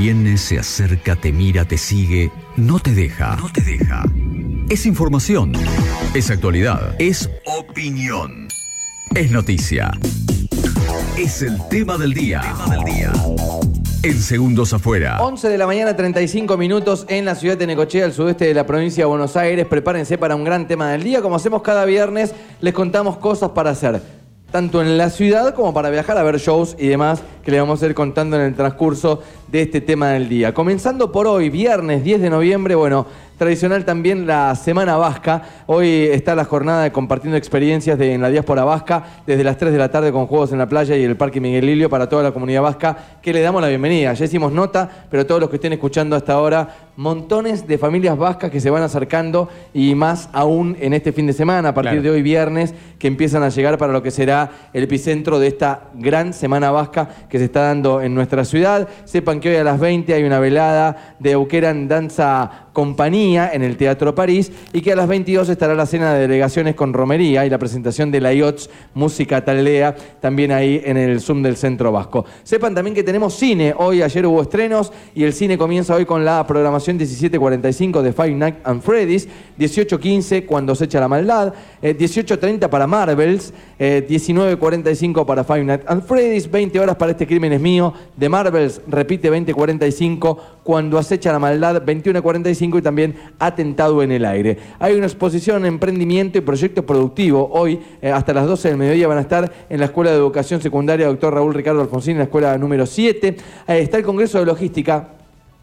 Viene, se acerca, te mira, te sigue, no te deja. No te deja. Es información. Es actualidad. Es opinión. Es noticia. Es el tema del día. Tema del día. En segundos afuera. 11 de la mañana, 35 minutos en la ciudad de Necochea, al sudeste de la provincia de Buenos Aires. Prepárense para un gran tema del día. Como hacemos cada viernes, les contamos cosas para hacer, tanto en la ciudad como para viajar a ver shows y demás que le vamos a ir contando en el transcurso de este tema del día. Comenzando por hoy, viernes 10 de noviembre, bueno, tradicional también la Semana Vasca. Hoy está la jornada de compartiendo experiencias de, en la diáspora vasca desde las 3 de la tarde con juegos en la playa y el Parque Miguel Lilio para toda la comunidad vasca que le damos la bienvenida. Ya hicimos nota, pero todos los que estén escuchando hasta ahora, montones de familias vascas que se van acercando y más aún en este fin de semana, a partir Claro. de hoy viernes, que empiezan a llegar para lo que será el epicentro de esta gran Semana Vasca que se está dando en nuestra ciudad. Sepan que hoy a las 20 hay una velada de Euqueran Danza Compañía en el Teatro París y que a las 22 estará la cena de delegaciones con romería y la presentación de la IOTS Música Taldea también ahí en el Zoom del Centro Vasco. Sepan también que tenemos cine. Hoy, ayer hubo estrenos y el cine comienza hoy con la programación 17.45 de Five Nights and Freddy's, 18.15 Cuando se la maldad, eh, 18.30 para Marvels, eh, 19.45 para Five Nights and Freddy's, 20 horas para Este Crimen es Mío, de Marvels, repite 20.45 Cuando acecha la maldad, 21.45 y también Atentado en el aire. Hay una exposición, emprendimiento y proyecto productivo. Hoy, eh, hasta las 12 del mediodía, van a estar en la Escuela de Educación Secundaria Doctor Raúl Ricardo Alfonsín, en la escuela número 7. Eh, está el Congreso de Logística.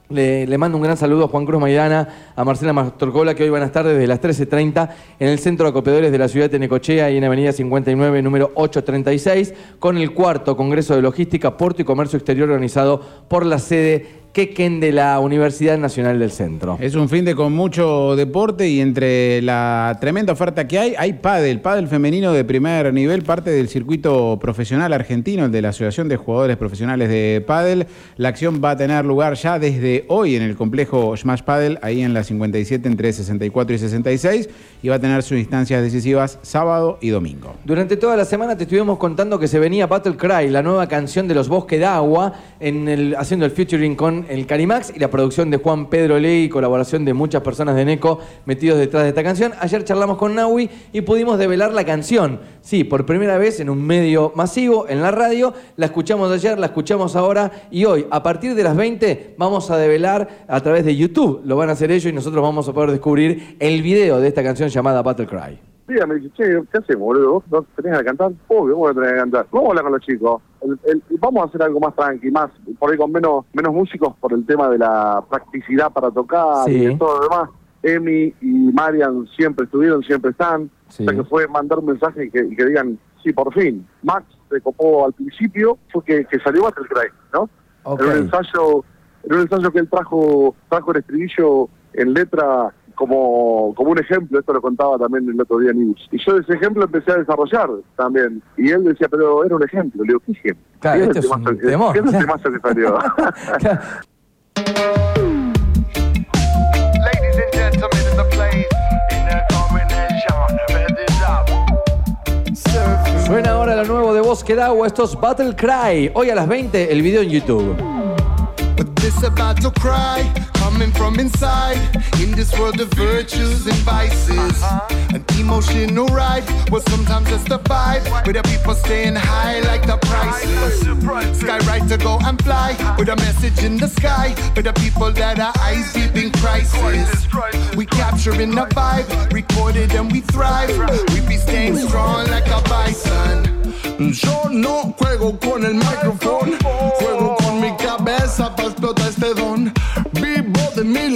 Le, mando un gran saludo a Juan Cruz Maidana, a Marcela Mastorcola, que hoy van a estar desde las 13.30 en el Centro de Acopedores de la Ciudad de Necochea y en Avenida 59, número 836, con el cuarto Congreso de Logística, Puerto y Comercio Exterior organizado por la sede Quequén de la Universidad Nacional del Centro. Es un fin de con mucho deporte y entre la tremenda oferta que hay, hay pádel, pádel femenino de primer nivel, parte del circuito profesional argentino, el de la Asociación de Jugadores Profesionales de Pádel. La acción va a tener lugar ya desde hoy en el complejo Smash Padel, ahí en la 57 entre 64 y 66, y va a tener sus instancias decisivas sábado y domingo. Durante toda la semana te estuvimos contando que se venía Battle Cry, la nueva canción de los Bosques de Agua, en el, haciendo el featuring con el Carimax y la producción de Juan Pedro Ley y colaboración de muchas personas de Neco metidos detrás de esta canción. Ayer charlamos con Naui y pudimos develar la canción. Sí, por primera vez en un medio masivo, en la radio. La escuchamos ayer, la escuchamos ahora y hoy, a partir de las 20, vamos a develar a través de YouTube. Lo van a hacer ellos y nosotros vamos a poder descubrir el video de esta canción llamada Battle Cry. Mira, me dice, che, ¿qué hacemos, boludo? ¿Vos no tenés que cantar? Obvio, vos tenés que cantar. Vamos a hablar con los chicos. El- el- vamos a hacer algo más tranqui, más, por ahí con menos, menos músicos por el tema de la practicidad para tocar Sí. y de todo lo demás. Emi y Marian siempre estuvieron, siempre están. Sí. O sea que fue mandar un mensaje y que, y que digan, sí, por fin. Max se copó al principio, fue que, que salió Battle Cry, ¿no? Ok. En un ensayo, en un ensayo que él trajo, trajo el estribillo en letra como, como un ejemplo, esto lo contaba también el otro día News. Y yo de ese ejemplo empecé a desarrollar también. Y él decía, pero era un ejemplo. Le digo, ¿qué ejemplo? Claro, ¿Qué este es un temazo que- temón. ¿Qué es el temazo que salió? Ladies and gentlemen in the place, in the combination, ready up. Suena ahora lo nuevo de Bosque de Agua, esto es Battle Cry. Hoy a las 20 el video en YouTube. But this about to cry, coming from inside. In this world of virtues and vices, uh-huh. an emotional ride was sometimes just a vibe. With the people staying high like the prices. Sky right to go and fly uh-huh. with a message in the sky. For the people that are eyes deep in crisis. We capturing the vibe, recorded and we thrive. We be staying strong like a bison. Yo no juego con el micrófono, juego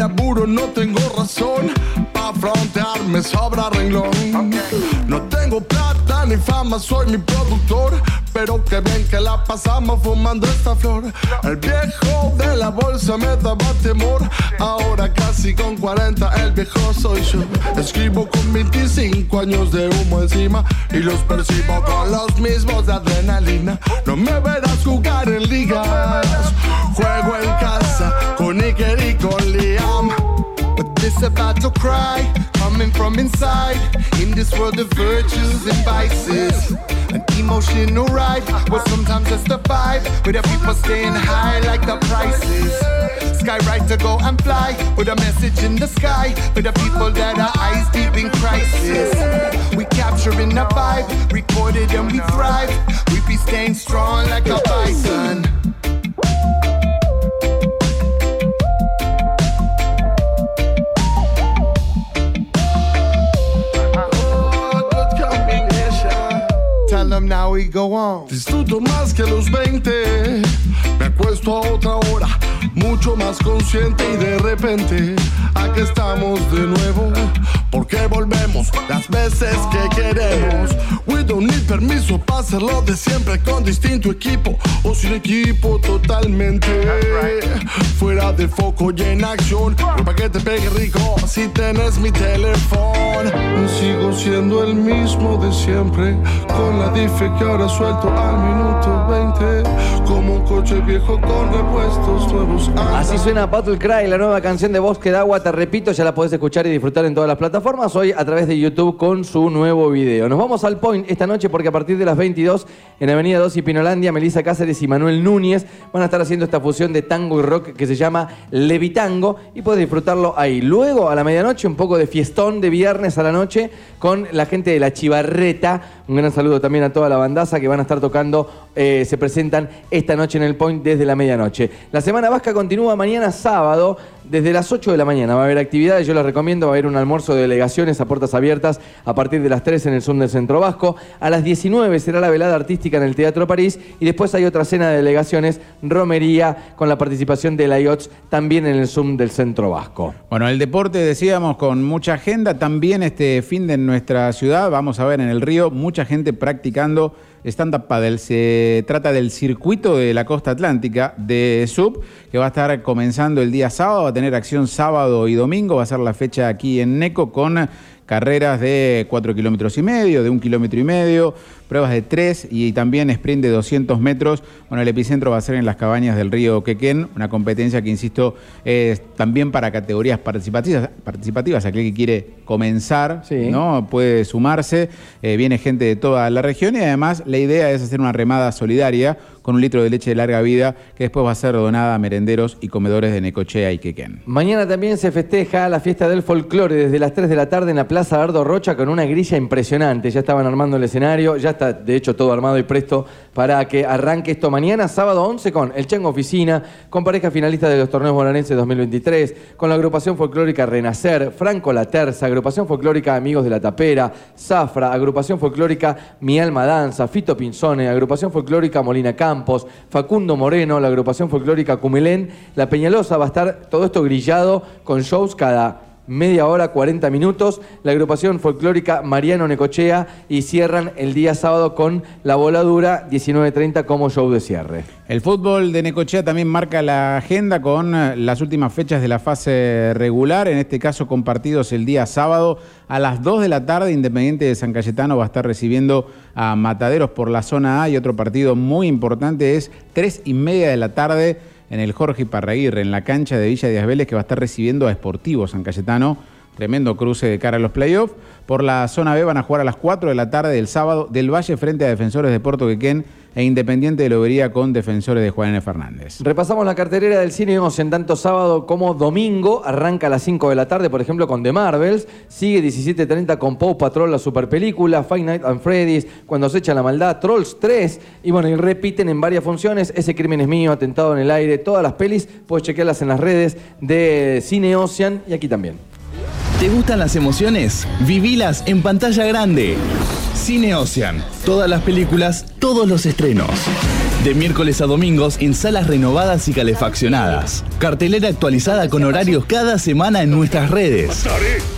laburo, no tengo razón. Pa' frontear me sobra renglón. No tengo plata ni fama, soy mi productor. Pero que bien que la pasamos fumando esta flor. El viejo de la bolsa me daba temor. Ahora casi con 40, el viejo soy yo. Escribo con 25 años de humo encima. Y los percibo con los mismos de adrenalina. No me verás jugar en ligas. Juego en casa con Iker y con Liam. But this about to cry, coming from inside. In this world of virtues and vices, emotional ride was sometimes just a vibe. With the people staying high like the prices. Sky right to go and fly with a message in the sky for the people that are eyes deep in crisis. We capturing the vibe, recorded and we thrive. We be staying strong like a más que los 20. Me acuesto a otra hora, mucho más consciente y de repente aquí estamos de nuevo. Porque volvemos las veces que queremos. We don't need permiso para hacerlo de siempre con distinto equipo o sin equipo totalmente. Fuera de foco y en acción. Para que te pegue rico si tenés mi teléfono. Sigo siendo el mismo de siempre. Con la dife que ahora suelto al minuto 20. Como un coche viejo con repuestos nuevos. Así suena Battle Cry, la nueva canción de Bosque de Agua. Te repito, ya la podés escuchar y disfrutar en todas las plataformas. Hoy a través de YouTube con su nuevo video. Nos vamos al point esta noche porque a partir de las 22 en Avenida 2 y Pinolandia, Melissa Cáceres y Manuel Núñez van a estar haciendo esta fusión de tango y rock que se llama Levitango y puedes disfrutarlo ahí. Luego a la medianoche un poco de fiestón de viernes a la noche con la gente de la Chivarreta. Un gran saludo también a toda la bandaza que van a estar tocando, eh, se presentan esta noche en el Point desde la medianoche. La Semana Vasca continúa mañana sábado desde las 8 de la mañana. Va a haber actividades, yo les recomiendo, va a haber un almuerzo de delegaciones a puertas abiertas a partir de las 3 en el Zoom del Centro Vasco. A las 19 será la velada artística en el Teatro París y después hay otra cena de delegaciones, romería, con la participación de la IOTS también en el Zoom del Centro Vasco. Bueno, el deporte decíamos con mucha agenda. También este fin de nuestra ciudad vamos a ver en el río mucha gente practicando stand-up paddle. Se trata del circuito de la costa atlántica de SUB, que va a estar comenzando el día sábado, va a tener acción sábado y domingo, va a ser la fecha aquí en Neco con carreras de 4 kilómetros y medio, de un kilómetro y medio, pruebas de 3 y también sprint de 200 metros. Bueno, el epicentro va a ser en las cabañas del río Quequén, una competencia que, insisto, es también para categorías participativas, participativas aquel que quiere comenzar, Sí. ¿no? puede sumarse, Eh, viene gente de toda la región y además la idea es hacer una remada solidaria con un litro de leche de larga vida que después va a ser donada a merenderos y comedores de Necochea y Quequén. Mañana también se festeja la fiesta del folclore desde las 3 de la tarde en la Plaza Ardo Rocha con una grilla impresionante. Ya estaban armando el escenario, ya está de hecho todo armado y presto para que arranque esto mañana, sábado 11, con el Chango Oficina, con pareja finalista de los torneos bonaerenses 2023, con la agrupación folclórica Renacer, Franco La Terza, agrupación folclórica Amigos de la Tapera, Zafra, agrupación folclórica Mi Alma Danza, Fito Pinzone, agrupación folclórica Molina Campos, Facundo Moreno, la agrupación folclórica Cumelén, La Peñalosa, va a estar todo esto grillado con shows cada media hora, 40 minutos, la agrupación folclórica Mariano Necochea y cierran el día sábado con La Voladura, 19.30 como show de cierre. El fútbol de Necochea también marca la agenda con eh, las últimas fechas de la fase regular, en este caso compartidos el día sábado a las 2 de la tarde. Independiente de San Cayetano va a estar recibiendo a Mataderos por la zona A y otro partido muy importante es 3 y media de la tarde en el Jorge Parraguirre, en la cancha de Villa Díaz Vélez, que va a estar recibiendo a Sportivo San Cayetano. Tremendo cruce de cara a los playoffs. Por la zona B van a jugar a las 4 de la tarde del sábado del Valle frente a Defensores de Puerto Quequén e Independiente de Lobería con Defensores de Juan N. Fernández. Repasamos la cartelera del cine en tanto sábado como domingo. Arranca a las 5 de la tarde, por ejemplo, con The Marvels. Sigue 17.30 con Paw Patrol, la superpelícula. Five Nights at Freddy's, Cuando se echa la maldad. Trolls 3. Y bueno, y repiten en varias funciones. Ese crimen es mío, Atentado en el aire. Todas las pelis puedes chequearlas en las redes de Cine Ocean y aquí también. ¿Te gustan las emociones? Vivilas en pantalla grande. Cine Ocean. Todas las películas, todos los estrenos. De miércoles a domingos en salas renovadas y calefaccionadas. Cartelera actualizada con horarios cada semana en nuestras redes.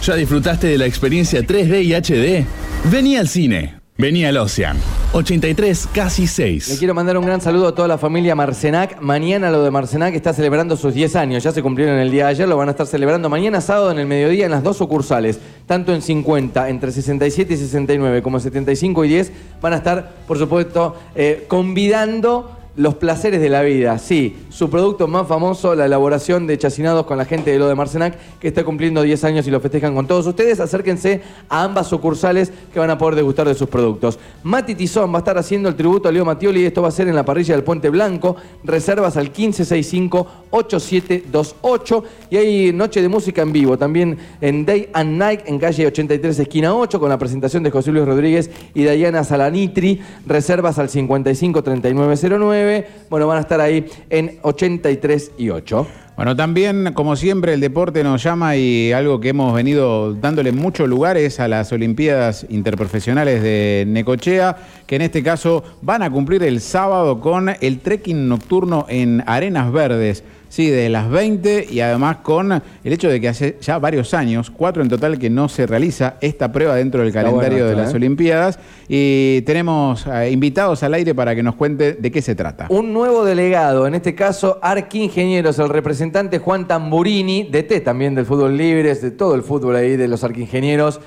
¿Ya disfrutaste de la experiencia 3D y HD? Vení al cine. Vení al Ocean. 83 casi Le 6. quiero mandar un gran saludo a toda la familia Marcenac. Mañana lo de Marcenac está celebrando sus 10 años. Ya se cumplieron el día de ayer, lo van a estar celebrando mañana sábado en el mediodía en las dos sucursales. Tanto en 50, entre 67 y 69, como 75 y 10, van a estar, por supuesto, eh, convidando los placeres de la vida, sí. Su producto más famoso, la elaboración de chacinados con la gente de lo de Marcenac, que está cumpliendo 10 años y lo festejan con todos ustedes. Acérquense a ambas sucursales que van a poder degustar de sus productos. Mati Tizón va a estar haciendo el tributo a Leo Matioli. Esto va a ser en la parrilla del Puente Blanco. Reservas al 1565-8728. Y hay noche de música en vivo también en Day and Night en calle 83, esquina 8, con la presentación de José Luis Rodríguez y Dayana Salanitri. Reservas al 553909. Bueno, van a estar ahí en 83 y 8. Bueno, también, como siempre, el deporte nos llama y algo que hemos venido dándole muchos lugares a las Olimpiadas Interprofesionales de Necochea, que en este caso van a cumplir el sábado con el trekking nocturno en Arenas Verdes. Sí, de las 20 y además con el hecho de que hace ya varios años, cuatro en total, que no se realiza esta prueba dentro del calendario bueno de las ¿eh? Olimpiadas. Y tenemos eh, invitados al aire para que nos cuente de qué se trata. Un nuevo delegado, en este caso Arquingenieros, el representante Juan Tamburini, DT también del fútbol libre, de todo el fútbol ahí de los Arquingenieros.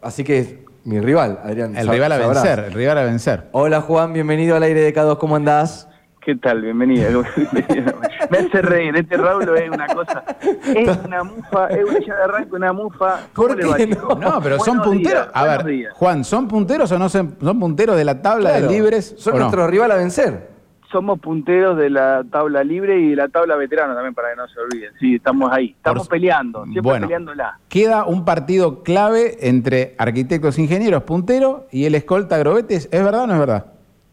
Así que mi rival, Adrián. El rival a vencer, el rival a vencer. Hola Juan, bienvenido al aire de K2, ¿cómo andás? ¿Qué tal? Bienvenido. Me hace reír, este Raúl es una cosa. Es una mufa, es una, ya de arranque una mufa. ¿Por ¿Cómo le qué no? pero son Buenos punteros. días, a ver, días. Juan, ¿son punteros o no son, son punteros de la tabla Claro, de libres? Son o no? nuestro rival a vencer. Somos punteros de la tabla libre y de la tabla veterana también, para que no se olviden. Sí, estamos ahí. Estamos Por- peleando, siempre Bueno. peleándola. Queda un partido clave entre arquitectos ingenieros puntero y el escolta Grobetes. ¿Es verdad o no es verdad?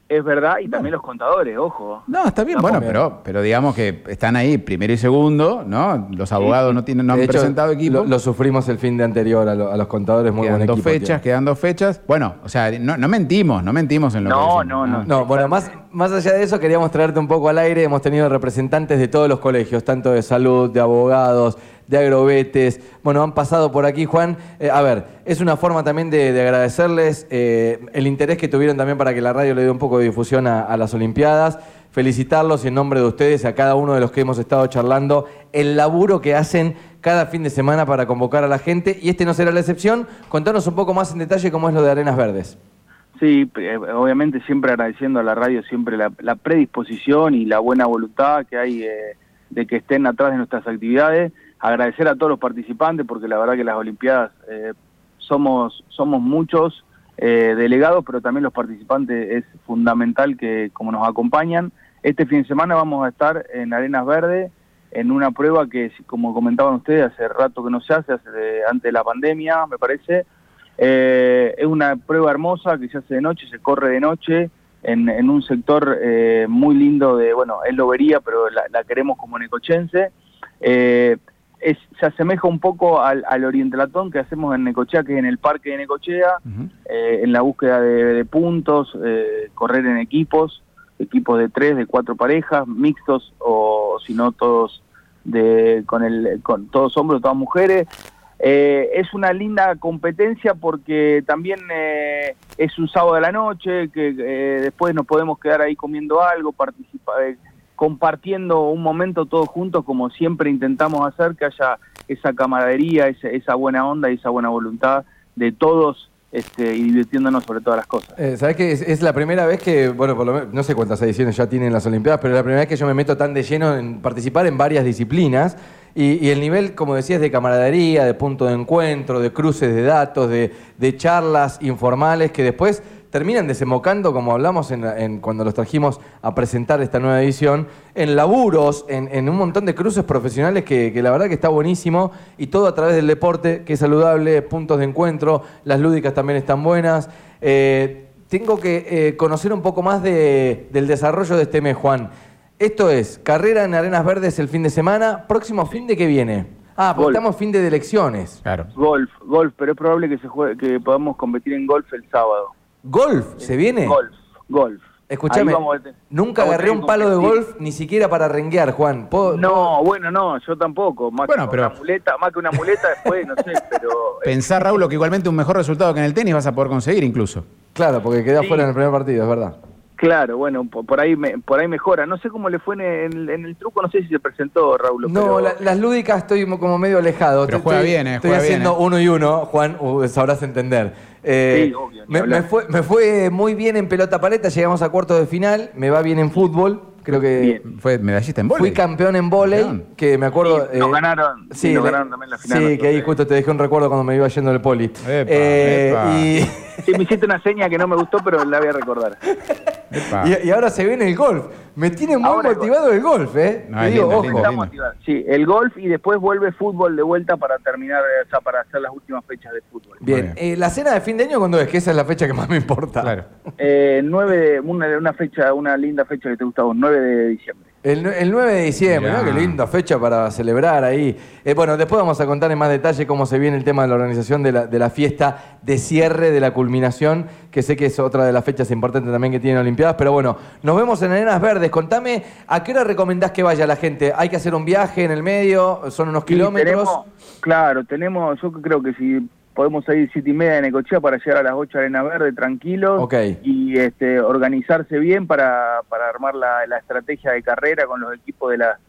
Es verdad, y también los contadores, ojo. No, está bien, bueno, pero, pero digamos que están ahí primero y segundo, ¿no? Los abogados no tienen, no han hecho, presentado equipo. Lo, lo sufrimos el fin de anterior a, lo- a los contadores, muy quedan buen dos equipo. fechas, quedan dos fechas. Bueno, o sea, no, no mentimos, no mentimos en lo No, que decimos, no, no. No, bueno, más, más allá de eso, queríamos traerte un poco al aire. Hemos tenido representantes de todos los colegios, tanto de salud, de abogados, de agrobetes. Bueno, han pasado por aquí, Juan. Eh, a ver, es una forma también de, de agradecerles eh, el interés que tuvieron también para que la radio le dé un poco de difusión a, las Olimpiadas. Felicitarlos en nombre de ustedes, a cada uno de los que hemos estado charlando, el laburo que hacen cada fin de semana para convocar a la gente. Y este no será la excepción. Contanos un poco más en detalle cómo es lo de Arenas Verdes. Sí, eh, obviamente siempre agradeciendo a la radio siempre la, predisposición y la buena voluntad que hay de que estén atrás de nuestras actividades. Agradecer a todos los participantes porque la verdad que las Olimpiadas eh, somos somos muchos eh, delegados, pero también los participantes es fundamental que como nos acompañan. Este fin de semana vamos a estar en Arenas Verdes en una prueba que, como comentaban ustedes, hace rato que no se hace, hace antes de la pandemia, me parece. Eh, es una prueba hermosa que se hace de noche, se corre de noche en, un sector muy lindo de, bueno, es Lobería, pero la, la queremos como necochense. Eh, es, se asemeja un poco al, al orientalatón que hacemos en Necochea, que es en el parque de Necochea, eh, en la búsqueda de, de puntos, eh, correr en equipos, equipos de tres, de cuatro parejas, mixtos o si no todos de con el con todos hombres, todas mujeres. Eh, es una linda competencia porque también eh, es un sábado de la noche, que eh, después nos podemos quedar ahí comiendo algo, participa, eh, compartiendo un momento todos juntos, como siempre intentamos hacer, que haya esa camaradería, esa, buena onda y esa buena voluntad de todos este, y divirtiéndonos sobre todas las cosas. Eh, ¿Sabes qué? Es, la primera vez que, bueno, por lo menos, no sé cuántas ediciones ya tienen las Olimpiadas, pero es la primera vez que yo me meto tan de lleno en participar en varias disciplinas. Y, el nivel, como decías, de camaradería, de punto de encuentro, de cruces de datos, de charlas informales que después terminan desembocando, como hablamos en, la- en cuando los trajimos a presentar esta nueva edición, en laburos, en, en un montón de cruces profesionales que, que la verdad que está buenísimo y todo a través del deporte, que es saludable, puntos de encuentro, las lúdicas también están buenas. Eh, tengo que eh, conocer un poco más de- del desarrollo de este mes, Juan. Esto es, carrera en Arenas Verdes el fin de semana, próximo fin de que viene. Ah, porque Golf. estamos fin de elecciones. Claro. Golf, golf, pero es probable que se juegue, que podamos competir en golf el sábado. ¿Golf se viene? Golf, golf. Escúchame, nunca agarré un palo de golf ni siquiera para renguear, Juan. ¿Puedo- No, bueno, no, yo tampoco. Más Bueno, que pero- una muleta, más que una muleta después, no sé, pero eh, Pensar, Raúl, que igualmente un mejor resultado que en el tenis vas a poder conseguir incluso. Claro, porque quedó Sí. fuera en el primer partido, es verdad. claro, bueno, por, por ahí me, por ahí mejora. No sé cómo le fue en el, en el truco, no sé si se presentó Raúl. No, pero- la- las lúdicas estoy mo- como medio alejado. Pero Estoy- juega bien, eh, Estoy juega bien, haciendo eh. uno y uno, Juan, uh, sabrás entender. Eh, Sí, obvio, me, me fue, me fue muy bien en pelota paleta, llegamos a cuartos de final, me va bien en fútbol, creo que Fue medallista en vóley. fui campeón en volei, Campeón. que me acuerdo... Sí, nos ganaron, sí, nos le- ganaron también la final Sí, nosotros, que ahí eh. justo te dejé un recuerdo cuando me iba yendo del poli. Epa, Eh, epa. y... Sí, me hiciste una seña que no me gustó, pero la voy a recordar. Epa. Y, y ahora se viene el golf. Me tiene muy Ahora motivado el golf, ¿eh? No, es digo, lindo, ojo. Está. Sí, el golf y después vuelve fútbol de vuelta para terminar, eh, o sea, para hacer las últimas fechas de fútbol. Bien, eh, la cena de fin de año, ¿cuándo es? Que esa es la fecha que más me importa. Claro. Eh, 9 de, una, una fecha, una linda fecha que te gusta vos, 9 de diciembre. El, el 9 de diciembre. ¿no? Qué linda fecha para celebrar ahí. Eh, bueno, después vamos a contar en más detalle cómo se viene el tema de la organización de la, de la fiesta de cierre de la culminación, que sé que es otra de las fechas importantes también que tienen Olimpiadas. Pero bueno, nos vemos en Arenas Verdes. Contame, ¿a qué hora recomendás que vaya la gente? ¿Hay que hacer un viaje en el medio? ¿Son unos Sí, kilómetros? tenemos- claro, tenemos, yo creo que si podemos salir siete y media de Necochea para llegar a las 8 a Arena Verde tranquilos Ok. y este, organizarse bien para, para armar la, la estrategia de carrera con los equipos de, la,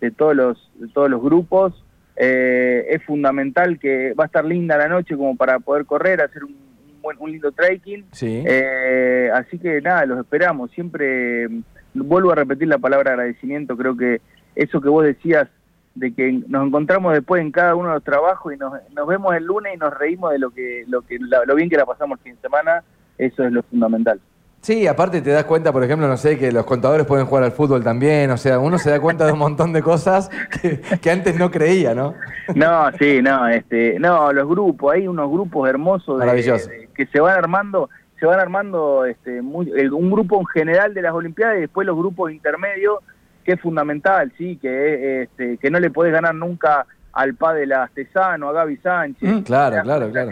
de, todos, los, de todos los grupos. Eh, es fundamental que va a estar linda la noche como para poder correr, hacer un, un buen, un lindo trekking. Sí. Eh, así que nada, los esperamos. Siempre vuelvo a repetir la palabra agradecimiento. Creo que eso que vos decías de que nos encontramos después en cada uno de los trabajos y nos, nos vemos el lunes y nos reímos de lo que lo que la- lo bien que la pasamos el fin de semana. Eso es lo fundamental. Sí, aparte te das cuenta, por ejemplo, no sé, que los contadores pueden jugar al fútbol también. O sea, uno se da cuenta de un montón de cosas que, que antes no creía, ¿no? No, sí, no, este, no, los grupos, hay unos grupos hermosos de- Maravilloso. de- que se van armando, se van armando este, muy- el- un grupo en general de las Olimpiadas y después los grupos intermedios, que es fundamental, sí, que este, que no le podés ganar nunca al Padel Astesano, a Gaby Sánchez. Mm, claro, claro, claro.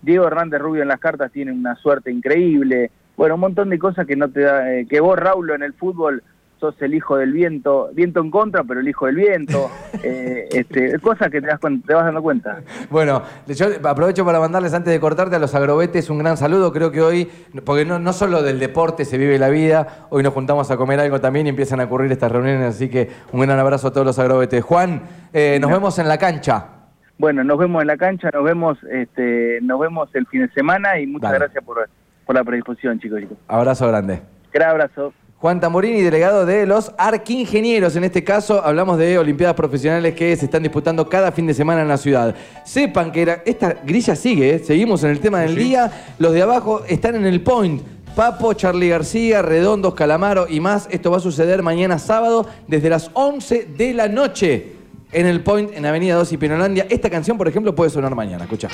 Diego Hernández Rubio en las cartas tiene una suerte increíble. Bueno, un montón de cosas que no te da, eh, que vos, Raulo, en el fútbol sos el hijo del viento, viento en contra, pero el hijo del viento. Eh, este, cosas que te, das te vas dando cuenta. Bueno, yo aprovecho para mandarles antes de cortarte a los agrobetes un gran saludo. Creo que hoy, porque no, no solo del deporte se vive la vida, hoy nos juntamos a comer algo también y empiezan a ocurrir estas reuniones. Así que un gran abrazo a todos los agrobetes. Juan, eh, nos vemos en la cancha. Bueno, nos vemos en la cancha, nos vemos, este, nos vemos el fin de semana y muchas Dale. gracias por, por la predisposición, chicos. chicos. Abrazo grande. Gran abrazo. Juan Tamborini, delegado de los arquingenieros. En este caso, hablamos de Olimpiadas Profesionales que se están disputando cada fin de semana en la ciudad. Sepan que esta grilla sigue, ¿eh? seguimos en el tema del día. Los de abajo están en el point. Papo, Charlie García, Redondos, Calamaro y más. Esto va a suceder mañana sábado desde las 11 de la noche en el point en Avenida 2 y Pinolandia. Esta canción, por ejemplo, puede sonar mañana. Escucha.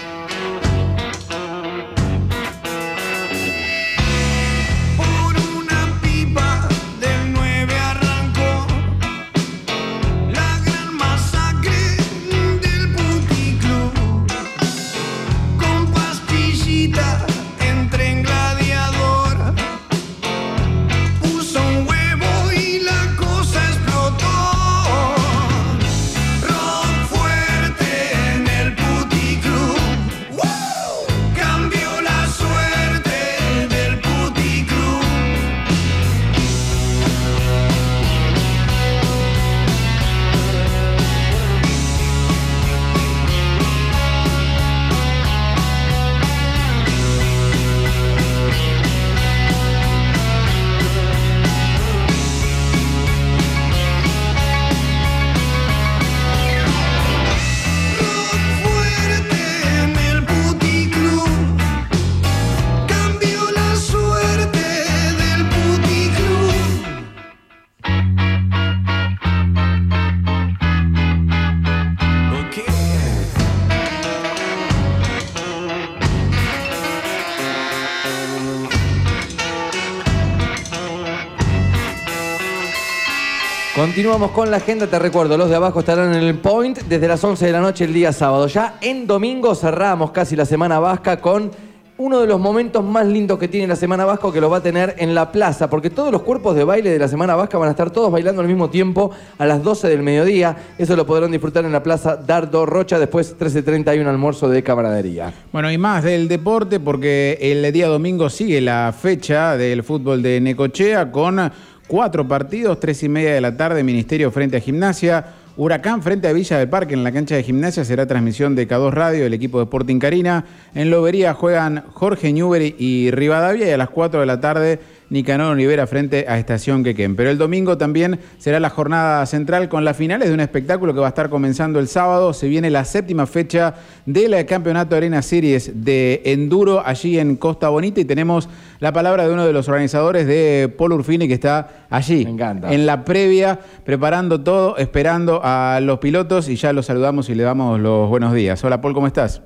Continuamos con la agenda, te recuerdo, los de abajo estarán en el point desde las 11 de la noche el día sábado. Ya en domingo cerramos casi la semana vasca con uno de los momentos más lindos que tiene la semana vasca que lo va a tener en la plaza, porque todos los cuerpos de baile de la semana vasca van a estar todos bailando al mismo tiempo a las 12 del mediodía. Eso lo podrán disfrutar en la plaza Dardo Rocha, después 13.30 hay un almuerzo de camaradería. Bueno, y más del deporte, porque el día domingo sigue la fecha del fútbol de Necochea con cuatro partidos, tres y media de la tarde, Ministerio frente a Gimnasia, Huracán frente a Villa del Parque en la cancha de Gimnasia, será transmisión de K2 Radio, el equipo de Sporting Karina. En Lobería juegan Jorge Newbery y Rivadavia, y a las 4 de la tarde, Nicanor Olivera frente a Estación Quequén. Pero el domingo también será la jornada central con las finales de un espectáculo que va a estar comenzando el sábado. Se viene la séptima fecha del Campeonato Arena Series de Enduro allí en Costa Bonita y tenemos la palabra de uno de los organizadores de Paul Urfini que está allí Me encanta. en la previa, preparando todo, esperando a los pilotos y ya los saludamos y le damos los buenos días. Hola Paul, ¿cómo estás?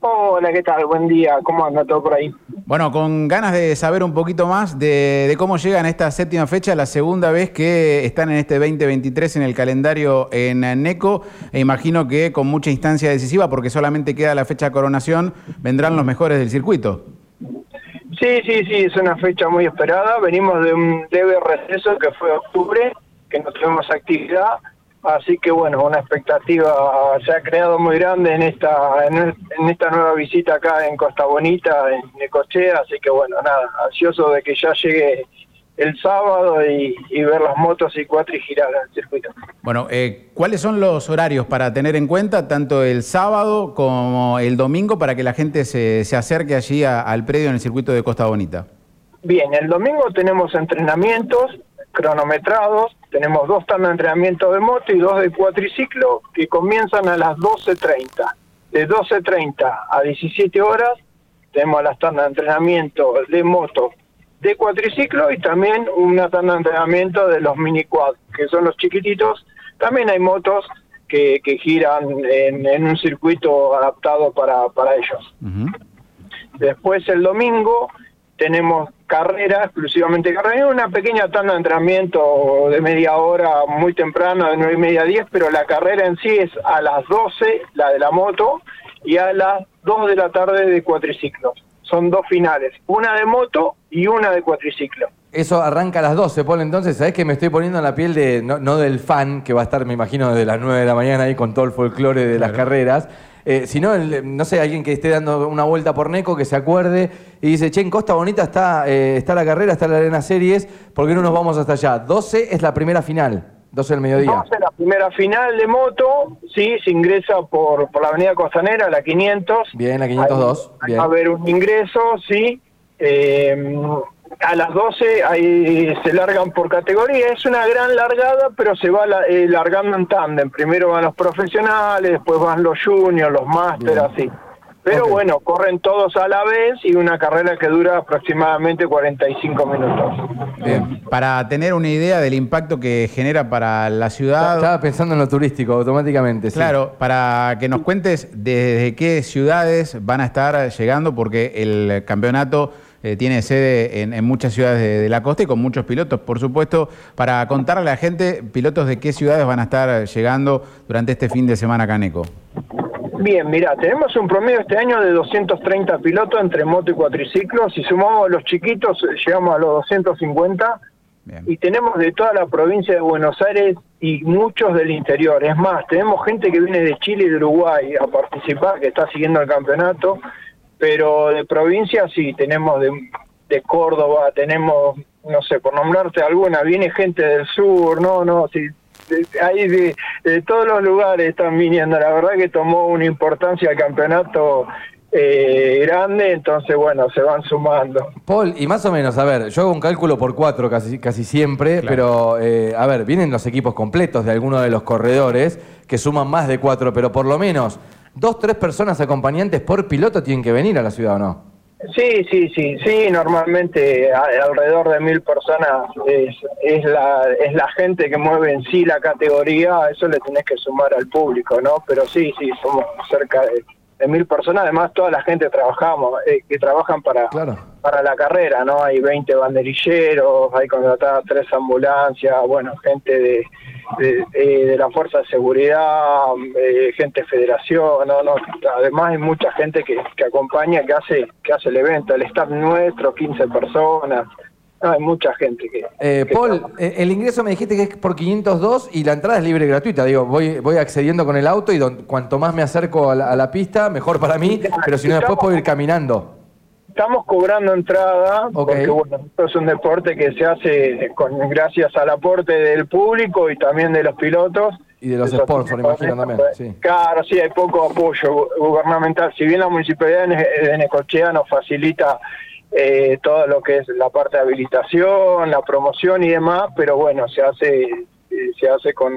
Hola, ¿qué tal? Buen día. ¿Cómo anda todo por ahí? Bueno, con ganas de saber un poquito más de, de cómo llegan a esta séptima fecha, la segunda vez que están en este 2023 en el calendario en NECO, e imagino que con mucha instancia decisiva, porque solamente queda la fecha coronación, vendrán los mejores del circuito. Sí, sí, sí, es una fecha muy esperada. Venimos de un leve receso que fue octubre, que no tuvimos actividad. Así que bueno, una expectativa se ha creado muy grande en esta en, en esta nueva visita acá en Costa Bonita, en Necochea. Así que bueno, nada, ansioso de que ya llegue el sábado y, y ver las motos y cuatro y girar el circuito. Bueno, eh, ¿cuáles son los horarios para tener en cuenta tanto el sábado como el domingo para que la gente se, se acerque allí a- al predio en el circuito de Costa Bonita? Bien, el domingo tenemos entrenamientos cronometrados, tenemos dos tandas de entrenamiento de moto y dos de cuatriciclo que comienzan a las 12.30. De 12.30 a 17 horas tenemos las tandas de entrenamiento de moto de cuatriciclo y también una tanda de entrenamiento de los mini quad, que son los chiquititos. También hay motos que, que giran en, en un circuito adaptado para, para ellos. Después el domingo tenemos carrera, exclusivamente carrera, una pequeña tanda de entrenamiento de media hora muy temprano, de nueve y media a 10, pero la carrera en sí es a las 12, la de la moto, y a las 2 de la tarde de cuatriciclo. Son dos finales, una de moto y una de cuatriciclo. Eso arranca a las 12, Paul, entonces, ¿sabés que me estoy poniendo en la piel de, no, no del fan, que va a estar, me imagino, desde las 9 de la mañana ahí con todo el folclore de las carreras, eh, sino, el- no sé, alguien que esté dando una vuelta por Neco, que se acuerde y dice, che, en Costa Bonita está, eh, está la carrera, está la Arena Series, ¿por qué no nos vamos hasta allá? 12 es la primera final, 12 del mediodía. Vamos a la primera final de moto, sí, se ingresa por, por la avenida Costanera, la 500. Bien, la 502, Ahí bien. Va a haber un ingreso, sí. Eh, a las 12 ahí se largan por categoría. Es una gran largada, pero se va la- eh, largando en tándem. Primero van los profesionales, después van los juniors, los máster, así. Pero bueno, corren todos a la vez y una carrera que dura aproximadamente 45 minutos. Bien. Para tener una idea del impacto que genera para la ciudad. Estaba pensando en lo turístico automáticamente. sí. Claro, para que nos cuentes desde qué ciudades van a estar llegando, porque el campeonato eh, tiene sede en, en muchas ciudades de, de la costa y con muchos pilotos, por supuesto, para contarle a la gente, pilotos de qué ciudades van a estar llegando durante este fin de semana caneco. Bien, mira, tenemos un promedio este año de 230 pilotos entre moto y cuatriciclos. Si sumamos a los chiquitos, eh, llegamos a los 250. Y tenemos de toda la provincia de Buenos Aires y muchos del interior. Es más, tenemos gente que viene de Chile y de Uruguay a participar, que está siguiendo el campeonato. Pero de provincia sí, tenemos de, de Córdoba, tenemos, no sé, por nombrarte alguna, viene gente del sur, no, no, sí, de- ahí de, de todos los lugares están viniendo. La verdad que tomó una importancia el campeonato eh, grande, entonces bueno, se van sumando. Paul, y más o menos, a ver, yo hago un cálculo por cuatro casi, casi siempre, pero eh, a ver, vienen los equipos completos de alguno de los corredores que suman más de cuatro, pero por lo menos dos, tres personas acompañantes por piloto tienen que venir a la ciudad, ¿o no? Sí, sí, sí, sí, normalmente alrededor de mil personas es, es, la, es la gente que mueve en sí la categoría, eso le tenés que sumar al público, ¿no? Pero sí, sí, somos cerca de, de mil personas, además toda la gente trabajamos, eh, que trabajan para, para la carrera, ¿no? Hay 20 banderilleros, hay contratadas tres ambulancias, bueno, gente de, de, eh, de la Fuerza de Seguridad, eh, gente de Federación, no, no, además hay mucha gente que, que acompaña, que hace, que hace el evento, el staff nuestro, 15 personas, no, hay mucha gente que... Eh, Paul, eh, el ingreso me dijiste que es por 502 y la entrada es libre y gratuita. Digo, voy, voy accediendo con el auto y don- cuanto más me acerco a la, a la pista, mejor para mí, pero si no, después puedo ir caminando. Estamos cobrando entrada, porque bueno, esto es un deporte que se hace con gracias al aporte del público y también de los pilotos. Y de los Eso sponsors, imagino también. Sí. Claro, sí, hay poco apoyo gu- gubernamental. Si bien la municipalidad de Necochea nos facilita eh, todo lo que es la parte de habilitación, la promoción y demás, pero bueno, se hace eh, se hace con,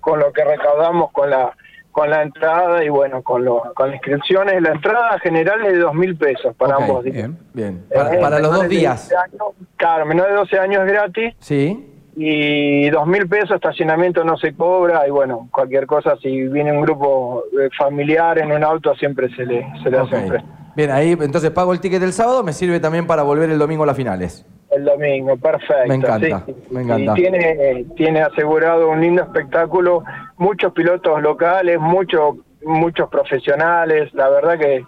con lo que recaudamos con la con la entrada y bueno, con, lo, con las inscripciones. La entrada general es de dos mil pesos para ambos días. Bien, bien. Eh, Para, los dos días. 12 años, claro, menor de 12 años es gratis Sí. y dos mil pesos estacionamiento no se cobra y bueno, cualquier cosa, si viene un grupo eh, familiar en un auto siempre se le, se le hace un precio. Bien, ahí entonces pago el ticket del sábado, me sirve también para volver el domingo a las finales. El domingo, perfecto. Me encanta, sí. me encanta. Y tiene, tiene asegurado un lindo espectáculo, muchos pilotos locales, muchos muchos profesionales, la verdad que,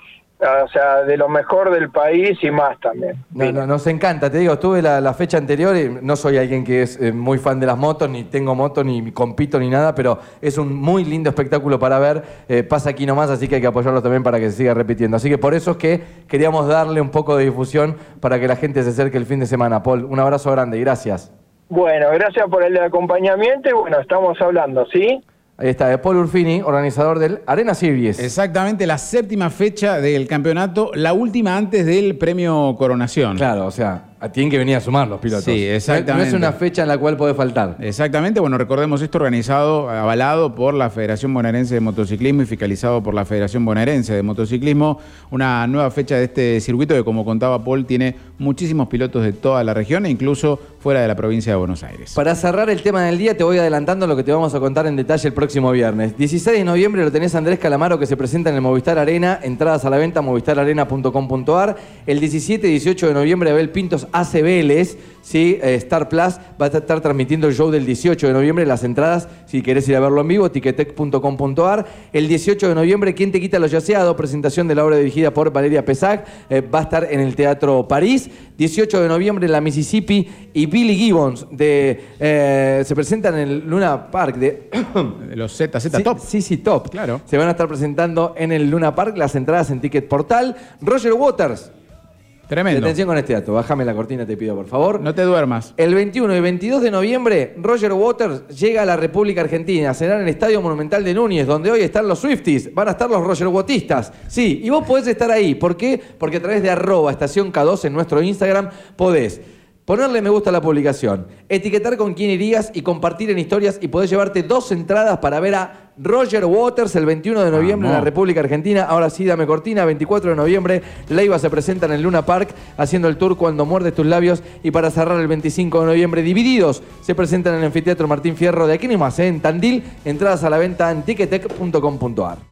o sea, de lo mejor del país y más también. No, no, nos encanta, te digo, estuve la, la fecha anterior y no soy alguien que es eh, muy fan de las motos, ni tengo moto, ni compito, ni nada, pero es un muy lindo espectáculo para ver. eh, pasa aquí nomás, así que hay que apoyarlo también para que se siga repitiendo. Así que por eso es que queríamos darle un poco de difusión para que la gente se acerque el fin de semana. Paul, un abrazo grande y gracias. Bueno, gracias por el acompañamiento y bueno, estamos hablando, ¿sí? Ahí está, eh, Paul Urfini, organizador del Arena Series. Exactamente, la séptima fecha del campeonato, la última antes del premio Coronación. Claro, o sea, tienen que venir a sumar los pilotos. Sí, exactamente. No es una fecha en la cual puede faltar. Exactamente, bueno, recordemos esto organizado, avalado por la Federación Bonaerense de Motociclismo y fiscalizado por la Federación Bonaerense de Motociclismo, una nueva fecha de este circuito que como contaba Paul tiene muchísimos pilotos de toda la región e incluso fuera de la provincia de Buenos Aires. Para cerrar el tema del día, te voy adelantando lo que te vamos a contar en detalle el próximo viernes. 16 de noviembre lo tenés a Andrés Calamaro que se presenta en el Movistar Arena. Entradas a la venta movistararena.com.ar. El 17 y 18 de noviembre Abel Pintos Vélez. ¿sí? Eh, Star Plus va a estar transmitiendo el show del 18 de noviembre. Las entradas, si querés ir a verlo en vivo, tiquetec.com.ar. El 18 de noviembre, ¿Quién te quita lo yaceado? Presentación de la obra dirigida por Valeria Pesac. eh, va a estar en el Teatro París. 18 de noviembre, La Mississippi y Billy Gibbons de, eh, se presentan en el Luna Park de De los ZZ Sí, Top. Sí, sí, top. Claro. Se van a estar presentando en el Luna Park las entradas en Ticket Portal. Roger Waters. Tremendo. Atención con este dato. Bájame la cortina, te pido, por favor. No te duermas. El 21 y 22 de noviembre, Roger Waters llega a la República Argentina. Será en el Estadio Monumental de Núñez, donde hoy están los Swifties. Van a estar los Roger Watistas. Sí, y vos podés estar ahí. ¿Por qué? Porque a través de arroba estación K2 en nuestro Instagram podés ponerle me gusta a la publicación, etiquetar con quién irías y compartir en historias y podés llevarte dos entradas para ver a Roger Waters el 21 de noviembre en la. República Argentina. Ahora sí, dame cortina. 24 de noviembre, Leiva se presenta en el Luna Park haciendo el tour Cuando muerdes tus labios. Y para cerrar el 25 de noviembre, Divididos se presentan en el Anfiteatro Martín Fierro de aquí en Tandil. Entradas a la venta en ticketec.com.ar.